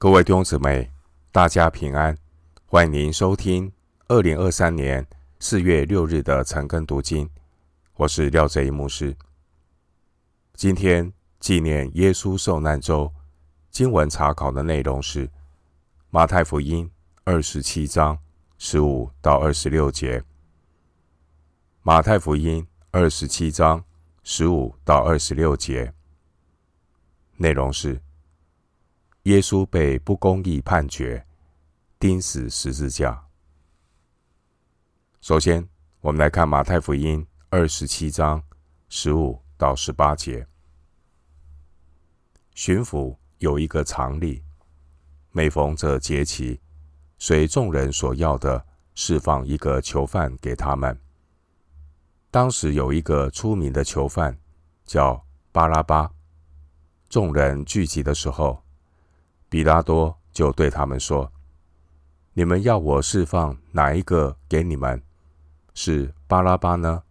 各位弟兄姊妹，大家平安！欢迎您收听二零二三年四月六日的晨更读经。我是廖哲一牧师。今天纪念耶稣受难周，经文查考的内容是马太福音二十七章十五到二十六节。马太福音二十七章十五到二十六节，内容是。耶稣被不公义判决，钉死十字架。首先，我们来看马太福音二十七章十五到十八节。巡抚有一个常例，每逢这节期，随众人所要的，释放一个囚犯给他们。当时有一个出名的囚犯，叫巴拉巴。众人聚集的时候，比拉多就对他们说：“你们要我释放哪一个给你们？是巴拉巴呢？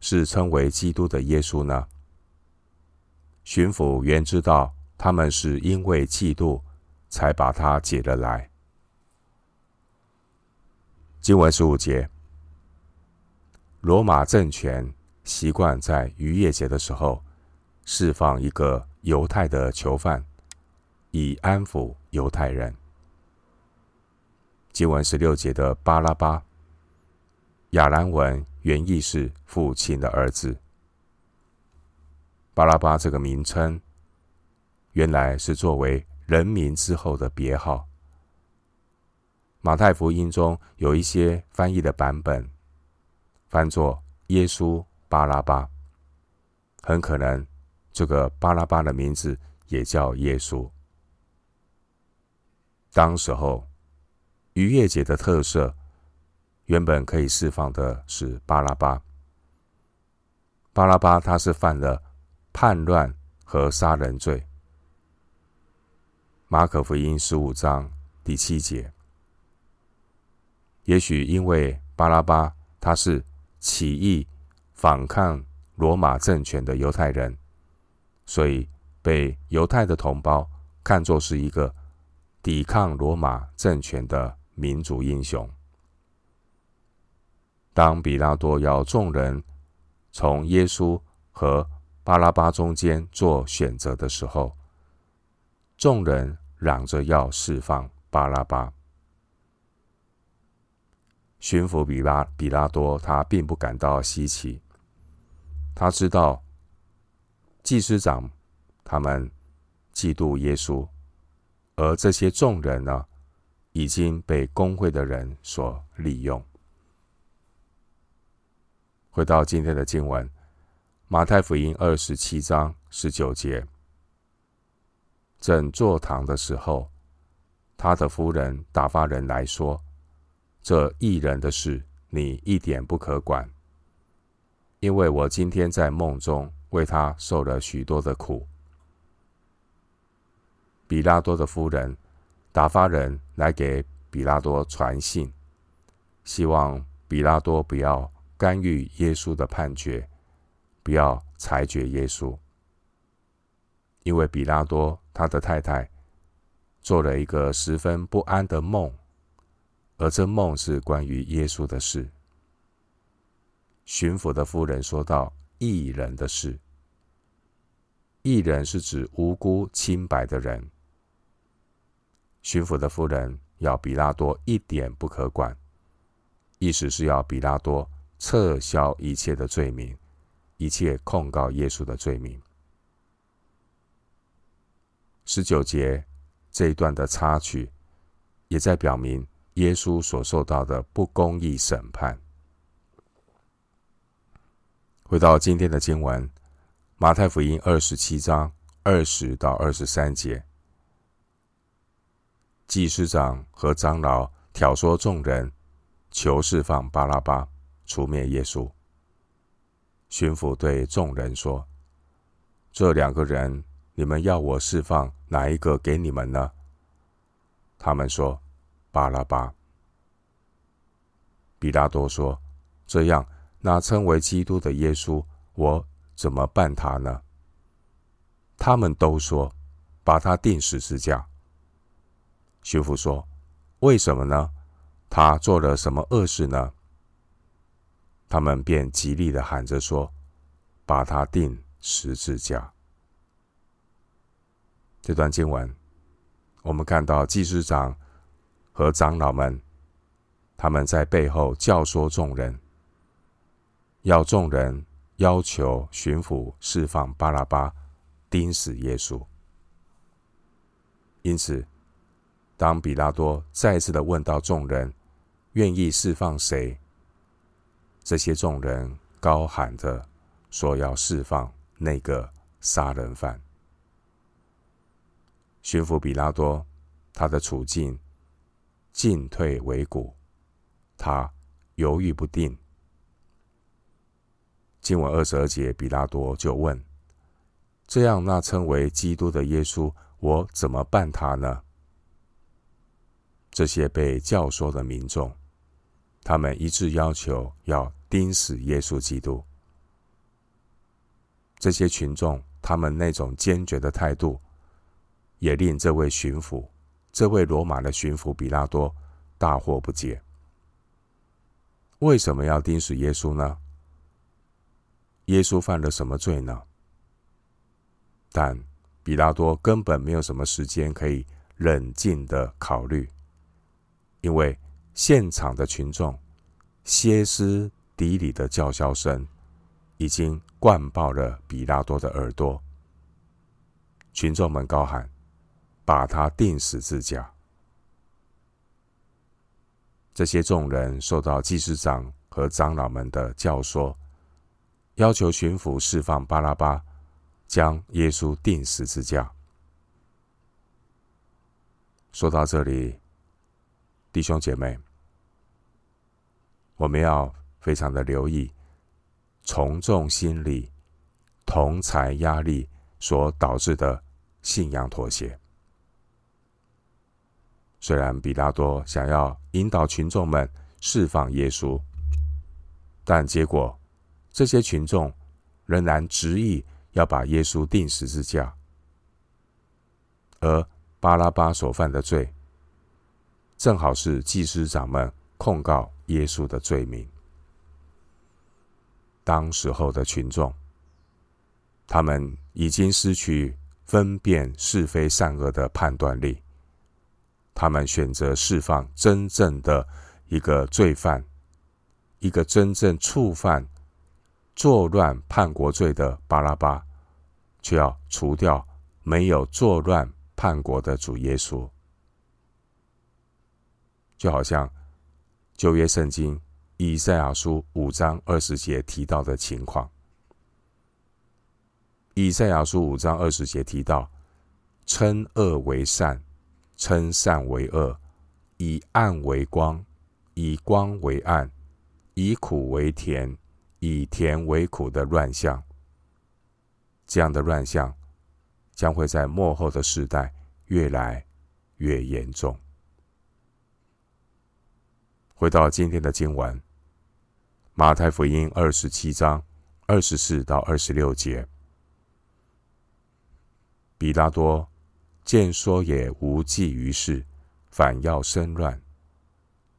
是称为基督的耶稣呢？”巡抚原知道他们是因为嫉妒，才把他解了来。经文十五节，罗马政权习惯在逾越节的时候释放一个犹太的囚犯。以安抚犹太人。经文十六节的巴拉巴，亚兰文原意是父亲的儿子。巴拉巴这个名称，原来是作为人名之后的别号。马太福音中有一些翻译的版本，翻作耶稣巴拉巴，很可能这个巴拉巴的名字也叫耶稣。当时候，逾越节的特色，原本可以释放的是巴拉巴。巴拉巴他是犯了叛乱和杀人罪。马可福音十五章第七节，也许因为巴拉巴他是起义反抗罗马政权的犹太人，所以被犹太的同胞看作是一个。抵抗罗马政权的民族英雄。当比拉多要众人从耶稣和巴拉巴中间做选择的时候，众人嚷着要释放巴拉巴。巡抚比拉比拉多他并不感到稀奇，他知道祭司长他们嫉妒耶稣。而这些众人呢，已经被公会的人所利用。回到今天的经文，马太福音二十七章十九节，正坐堂的时候，他的夫人打发人来说：“这义人的事，你一点不可管，因为我今天在梦中为他受了许多的苦。”比拉多的夫人打发人来给比拉多传信，希望比拉多不要干预耶稣的判决，不要裁决耶稣，因为比拉多他的太太做了一个十分不安的梦，而这梦是关于耶稣的事。巡抚的夫人说道：“异人的事，异人是指无辜清白的人。”巡抚的夫人要比拉多一点不可管，意思是要比拉多撤销一切的罪名，一切控告耶稣的罪名。十九节这一段的插曲，也在表明耶稣所受到的不公义审判。回到今天的经文，马太福音二十七章二十到二十三节。祭司长和长老挑唆众人，求释放巴拉巴，除灭耶稣。巡抚对众人说：“这两个人，你们要我释放哪一个给你们呢？”他们说：“巴拉巴。”比拉多说：“这样，那称为基督的耶稣，我怎么办他呢？”他们都说：“把他钉十字架。”巡抚说：“为什么呢？他做了什么恶事呢？”他们便极力的喊着说：“把他钉十字架。”这段经文，我们看到祭司长和长老们，他们在背后教唆众人，要众人要求巡抚释放巴拉巴，钉死耶稣。因此，当比拉多再次的问到众人愿意释放谁，这些众人高喊着说要释放那个杀人犯。巡抚比拉多，他的处境进退维谷，他犹豫不定。经文二十二节，比拉多就问：“这样，那称为基督的耶稣，我怎么办他呢？”这些被教唆的民众，他们一致要求要钉死耶稣基督。这些群众，他们那种坚决的态度。也令这位巡抚，这位罗马的巡抚比拉多大惑不解。为什么要钉死耶稣呢？耶稣犯了什么罪呢？但比拉多根本没有什么时间可以冷静的考虑，因为现场的群众歇斯底里的叫嚣声已经灌爆了比拉多的耳朵。群众们高喊。把他钉十字架。这些众人受到祭司长和长老们的教唆，要求巡抚释放巴拉巴，将耶稣钉十字架。说到这里，弟兄姐妹，我们要非常的留意从众心理、同侪压力所导致的信仰妥协。虽然比拉多想要引导群众们释放耶稣，但结果这些群众仍然执意要把耶稣钉十字架，而巴拉巴所犯的罪，正好是祭司长们控告耶稣的罪名。当时候的群众，他们已经失去分辨是非善恶的判断力。他们选择释放真正的一个罪犯，一个真正触犯作乱叛国罪的巴拉巴，却要除掉没有作乱叛国的主耶稣。就好像旧约圣经以赛亚书五章二十节提到的情况，以赛亚书五章二十节提到，称恶为善。称善为恶，以暗为光，以光为暗，以苦为甜，以甜为苦的乱象。这样的乱象将会在末后的时代越来越严重。回到今天的经文，马太福音二十七章二十四到二十六节，比拉多。见说也无济于事，反要生乱，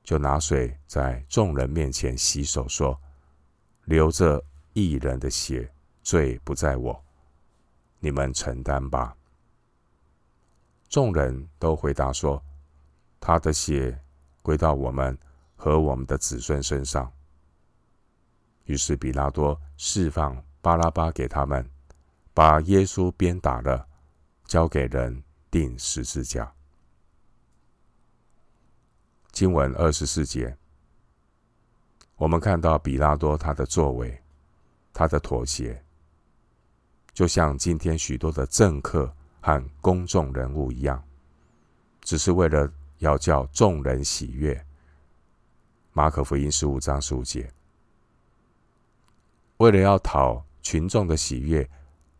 就拿水在众人面前洗手，说：“流这义人的血，罪不在我，你们承担吧。”众人都回答说：“他的血归到我们和我们的子孙身上。”于是比拉多释放巴拉巴给他们，把耶稣鞭打了，交给人。钉十字架。经文二十四节，我们看到比拉多他的作为，他的妥协，就像今天许多的政客和公众人物一样，只是为了要叫众人喜悦。马可福音十五章十五节，为了要讨群众的喜悦，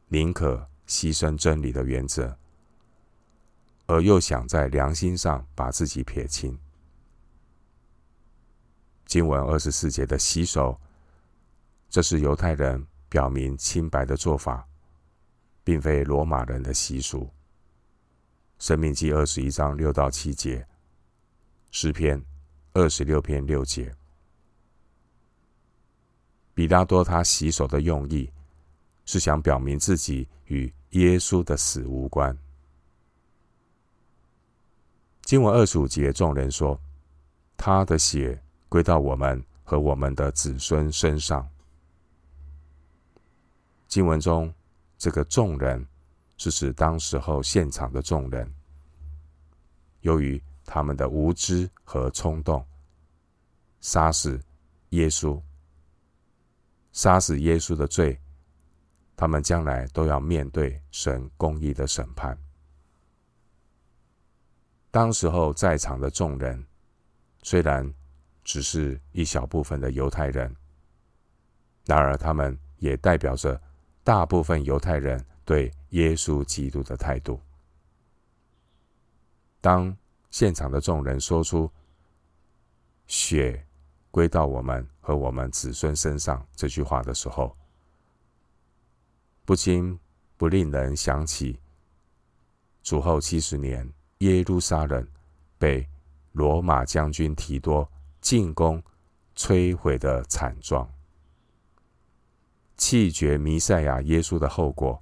宁可牺牲真理的原则。而又想在良心上把自己撇清。经文二十四节的洗手，这是犹太人表明清白的做法，并非罗马人的习俗。申命记二十一章六到七节，诗篇二十六篇六节。比拉多他洗手的用意，是想表明自己与耶稣的死无关。经文二十五节，众人说：“他的血归到我们和我们的子孙身上。”经文中这个众人是指当时候现场的众人，由于他们的无知和冲动，杀死耶稣。杀死耶稣的罪，他们将来都要面对神公义的审判。当时候在场的众人，虽然只是一小部分的犹太人，然而他们也代表着大部分犹太人对耶稣基督的态度。当现场的众人说出“血”。归到我们和我们子孙身上这句话的时候，不禁不令人想起主后七十年耶路撒冷被罗马将军提多进攻摧毁的惨状，弃绝弥赛亚耶稣的后果，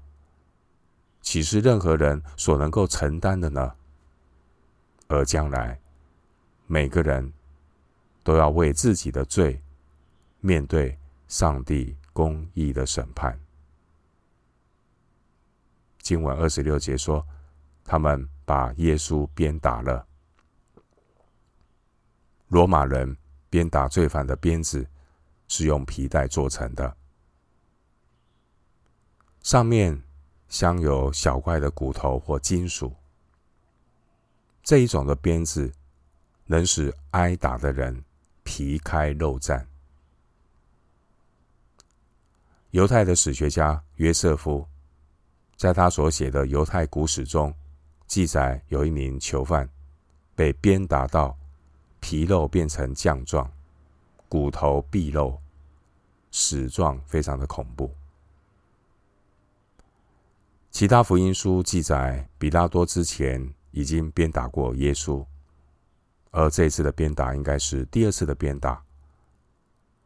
岂是任何人所能够承担的呢？而将来每个人。都要为自己的罪面对上帝公义的审判。经文二十六节说，他们把耶稣鞭打了。罗马人鞭打罪犯的鞭子是用皮带做成的，上面镶有小块的骨头或金属。这一种的鞭子能使挨打的人。皮开肉绽。犹太的史学家约瑟夫在他所写的《犹太古史》中记载，有一名囚犯被鞭打到皮肉变成酱状，骨头毕露，死状非常的恐怖。其他福音书记载，比拉多之前已经鞭打过耶稣。而这次的鞭打应该是第二次的鞭打，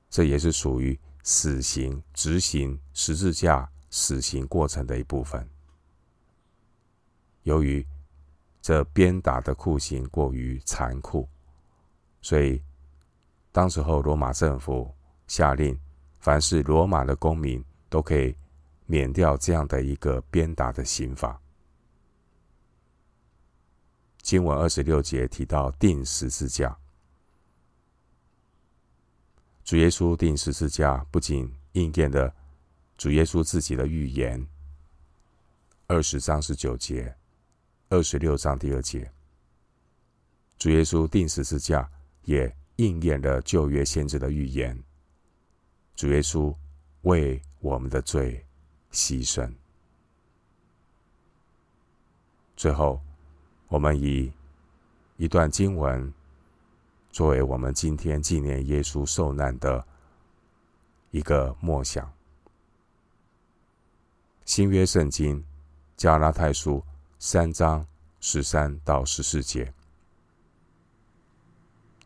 这也是属于死刑执行十字架死刑过程的一部分。由于这鞭打的酷刑过于残酷，所以当时候罗马政府下令，凡是罗马的公民都可以免掉这样的一个鞭打的刑罚。经文二十六节提到钉十字架，主耶稣钉十字架不仅应验了主耶稣自己的预言，二十章十九节，二十六章第二节，主耶稣钉十字架也应验了旧约先知的预言，主耶稣为我们的罪牺牲，最后。我们以一段经文作为我们今天纪念耶稣受难的一个默想。新约圣经加拉太书三章十三到十四节。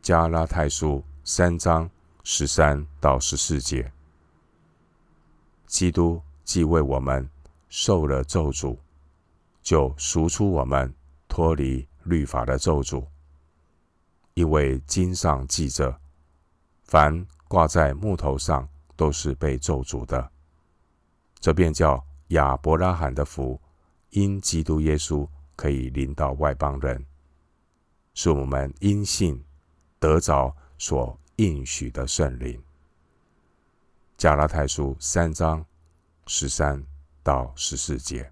加拉太书三章十三到十四节。基督既为我们受了咒诅，就赎出我们。脱离律法的咒诅，因为经上记着，凡挂在木头上都是被咒诅的。这便叫亚伯拉罕的福，因基督耶稣可以临到外邦人，是我们因信得着所应许的圣灵。加拉太书三章十三到十四节。